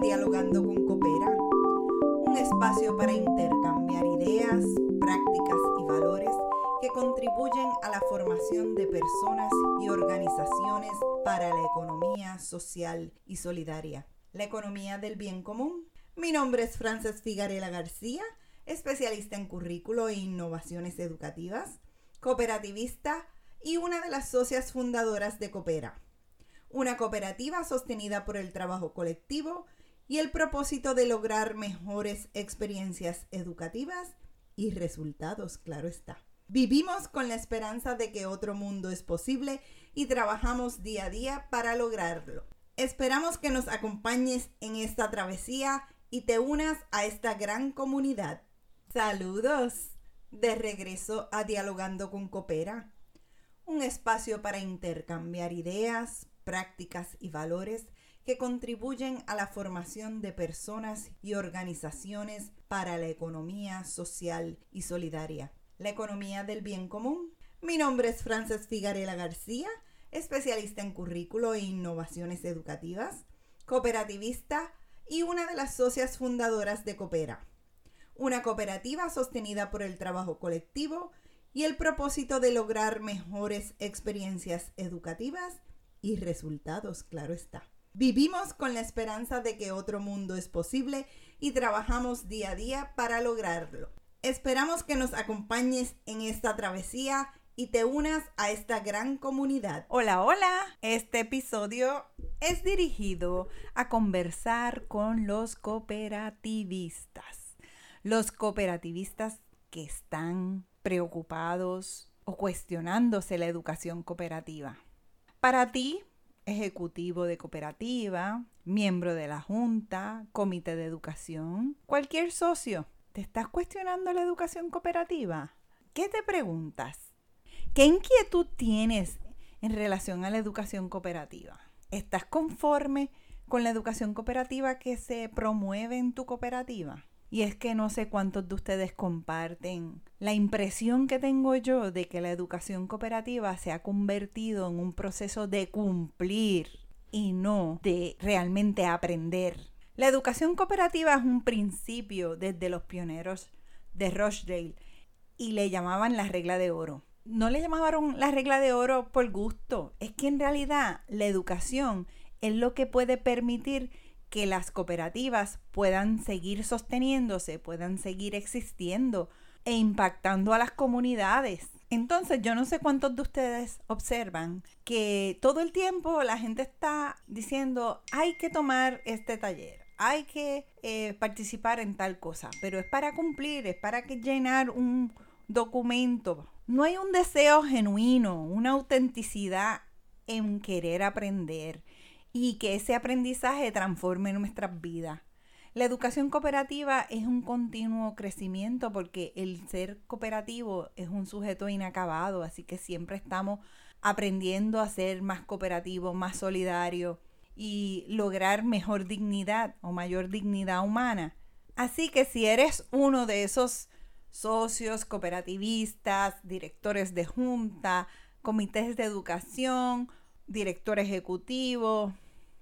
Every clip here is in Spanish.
Dialogando con Coopera, un espacio para intercambiar ideas, prácticas y valores que contribuyen a la formación de personas y organizaciones para la economía social y solidaria, la economía del bien común. Mi nombre es Frances Figarela García, especialista en currículo e innovaciones educativas, cooperativista y una de las socias fundadoras de Coopera una cooperativa sostenida por el trabajo colectivo y el propósito de lograr mejores experiencias educativas y resultados, claro está. Vivimos con la esperanza de que otro mundo es posible y trabajamos día a día para lograrlo. Esperamos que nos acompañes en esta travesía y te unas a esta gran comunidad. Saludos. De regreso a Dialogando con Coopera, un espacio para intercambiar ideas, prácticas y valores que contribuyen a la formación de personas y organizaciones para la economía social y solidaria, la economía del bien común. Mi nombre es Frances Figarela García, especialista en currículo e innovaciones educativas, cooperativista y una de las socias fundadoras de Coopera, una cooperativa sostenida por el trabajo colectivo y el propósito de lograr mejores experiencias educativas y resultados, claro está. Vivimos con la esperanza de que otro mundo es posible y trabajamos día a día para lograrlo. Esperamos que nos acompañes en esta travesía y te unas a esta gran comunidad. Hola, hola. Este episodio es dirigido a conversar con los cooperativistas. Los cooperativistas que están preocupados o cuestionándose la educación cooperativa. Para ti, ejecutivo de cooperativa, miembro de la junta, comité de educación, cualquier socio, ¿te estás cuestionando la educación cooperativa? ¿Qué te preguntas? ¿Qué inquietud tienes en relación a la educación cooperativa? ¿Estás conforme con la educación cooperativa que se promueve en tu cooperativa? Y es que no sé cuántos de ustedes comparten la impresión que tengo yo de que la educación cooperativa se ha convertido en un proceso de cumplir y no de realmente aprender. La educación cooperativa es un principio desde los pioneros de Rochdale y le llamaban la regla de oro. No le llamaron la regla de oro por gusto, es que en realidad la educación es lo que puede permitir que las cooperativas puedan seguir sosteniéndose, puedan seguir existiendo e impactando a las comunidades. Entonces, yo no sé cuántos de ustedes observan que todo el tiempo la gente está diciendo, hay que tomar este taller, hay que eh, participar en tal cosa, pero es para cumplir, es para que llenar un documento. No hay un deseo genuino, una autenticidad en querer aprender, y que ese aprendizaje transforme nuestras vidas. La educación cooperativa es un continuo crecimiento porque el ser cooperativo es un sujeto inacabado, así que siempre estamos aprendiendo a ser más cooperativo, más solidario y lograr mejor dignidad o mayor dignidad humana. Así que si eres uno de esos socios cooperativistas, directores de junta, comités de educación, director ejecutivo,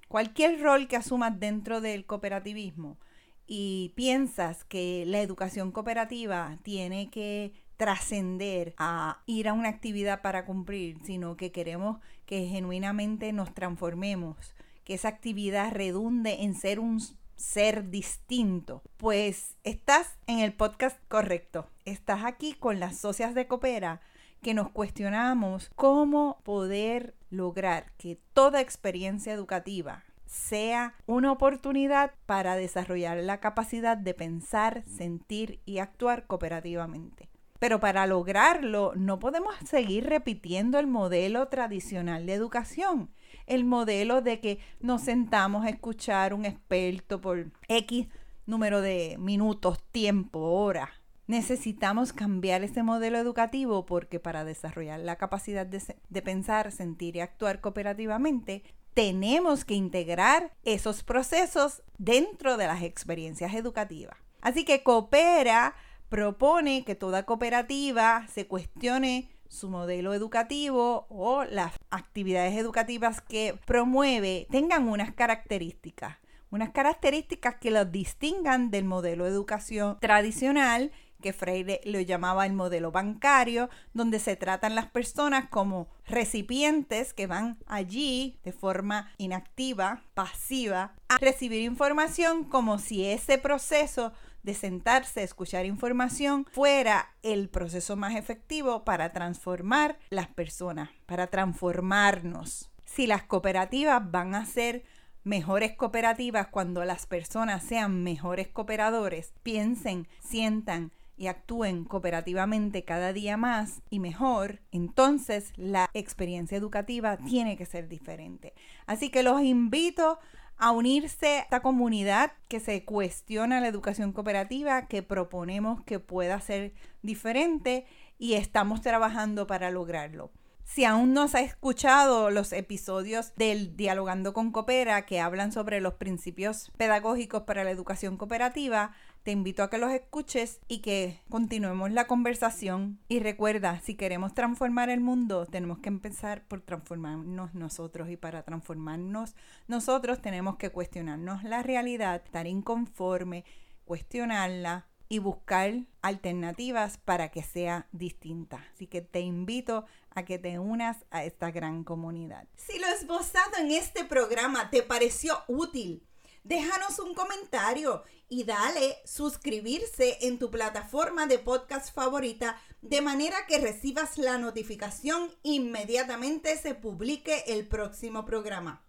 cualquier rol que asumas dentro del cooperativismo y piensas que la educación cooperativa tiene que trascender a ir a una actividad para cumplir, sino que queremos que genuinamente nos transformemos, que esa actividad redunde en ser un ser distinto, pues estás en el podcast correcto. Estás aquí con las socias de Coopera que nos cuestionamos cómo poder lograr que toda experiencia educativa sea una oportunidad para desarrollar la capacidad de pensar, sentir y actuar cooperativamente. Pero para lograrlo no podemos seguir repitiendo el modelo tradicional de educación, el modelo de que nos sentamos a escuchar un experto por X número de minutos, tiempo, horas Necesitamos cambiar ese modelo educativo porque para desarrollar la capacidad de, pensar, sentir y actuar cooperativamente, tenemos que integrar esos procesos dentro de las experiencias educativas. Así que Coopera propone que toda cooperativa se cuestione su modelo educativo o las actividades educativas que promueve tengan unas características unas características que los distingan del modelo de educación tradicional que Freire lo llamaba el modelo bancario, donde se tratan las personas como recipientes que van allí de forma inactiva, pasiva, a recibir información como si ese proceso de sentarse a escuchar información fuera el proceso más efectivo para transformar las personas, para transformarnos. Si las cooperativas van a ser mejores cooperativas cuando las personas sean mejores cooperadores, piensen, sientan, y actúen cooperativamente cada día más y mejor, entonces la experiencia educativa tiene que ser diferente. Así que los invito a unirse a esta comunidad que se cuestiona la educación cooperativa, que proponemos que pueda ser diferente y estamos trabajando para lograrlo. Si aún no has escuchado los episodios del Dialogando con Coopera que hablan sobre los principios pedagógicos para la educación cooperativa, te invito a que los escuches y que continuemos la conversación. Y recuerda, si queremos transformar el mundo, tenemos que empezar por transformarnos nosotros. Y para transformarnos nosotros tenemos que cuestionarnos la realidad, estar inconforme, cuestionarla y buscar alternativas para que sea distinta. Así que te invito a que te unas a esta gran comunidad. Si lo esbozado en este programa te pareció útil, déjanos un comentario y dale suscribirse en tu plataforma de podcast favorita de manera que recibas la notificación inmediatamente se publique el próximo programa.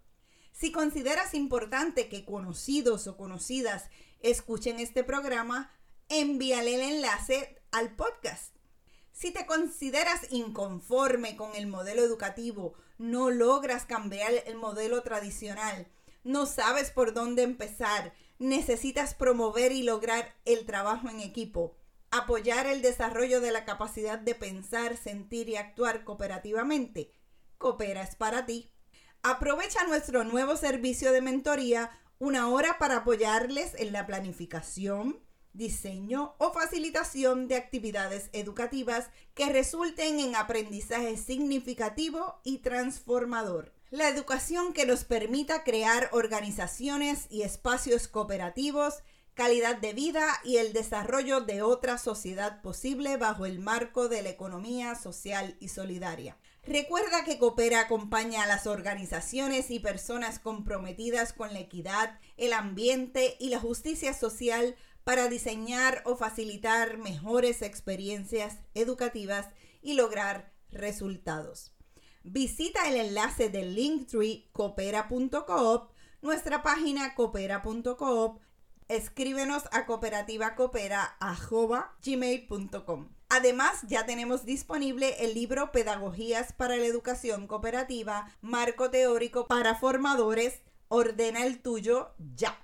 Si consideras importante que conocidos o conocidas escuchen este programa, envíale el enlace al podcast. Si te consideras inconforme con el modelo educativo, no logras cambiar el modelo tradicional, no sabes por dónde empezar, necesitas promover y lograr el trabajo en equipo, apoyar el desarrollo de la capacidad de pensar, sentir y actuar cooperativamente. Coopera es para ti. Aprovecha nuestro nuevo servicio de mentoría, una hora para apoyarles en la planificación, diseño o facilitación de actividades educativas que resulten en aprendizaje significativo y transformador. La educación que nos permita crear organizaciones y espacios cooperativos, calidad de vida y el desarrollo de otra sociedad posible bajo el marco de la economía social y solidaria. Recuerda que Coopera acompaña a las organizaciones y personas comprometidas con la equidad, el ambiente y la justicia social para diseñar o facilitar mejores experiencias educativas y lograr resultados. Visita el enlace del Linktree coopera.coop, nuestra página coopera.coop, escríbenos a cooperativacopera.gmail.com. Además, ya tenemos disponible el libro Pedagogías para la Educación Cooperativa, Marco Teórico para Formadores. Ordena el tuyo ya.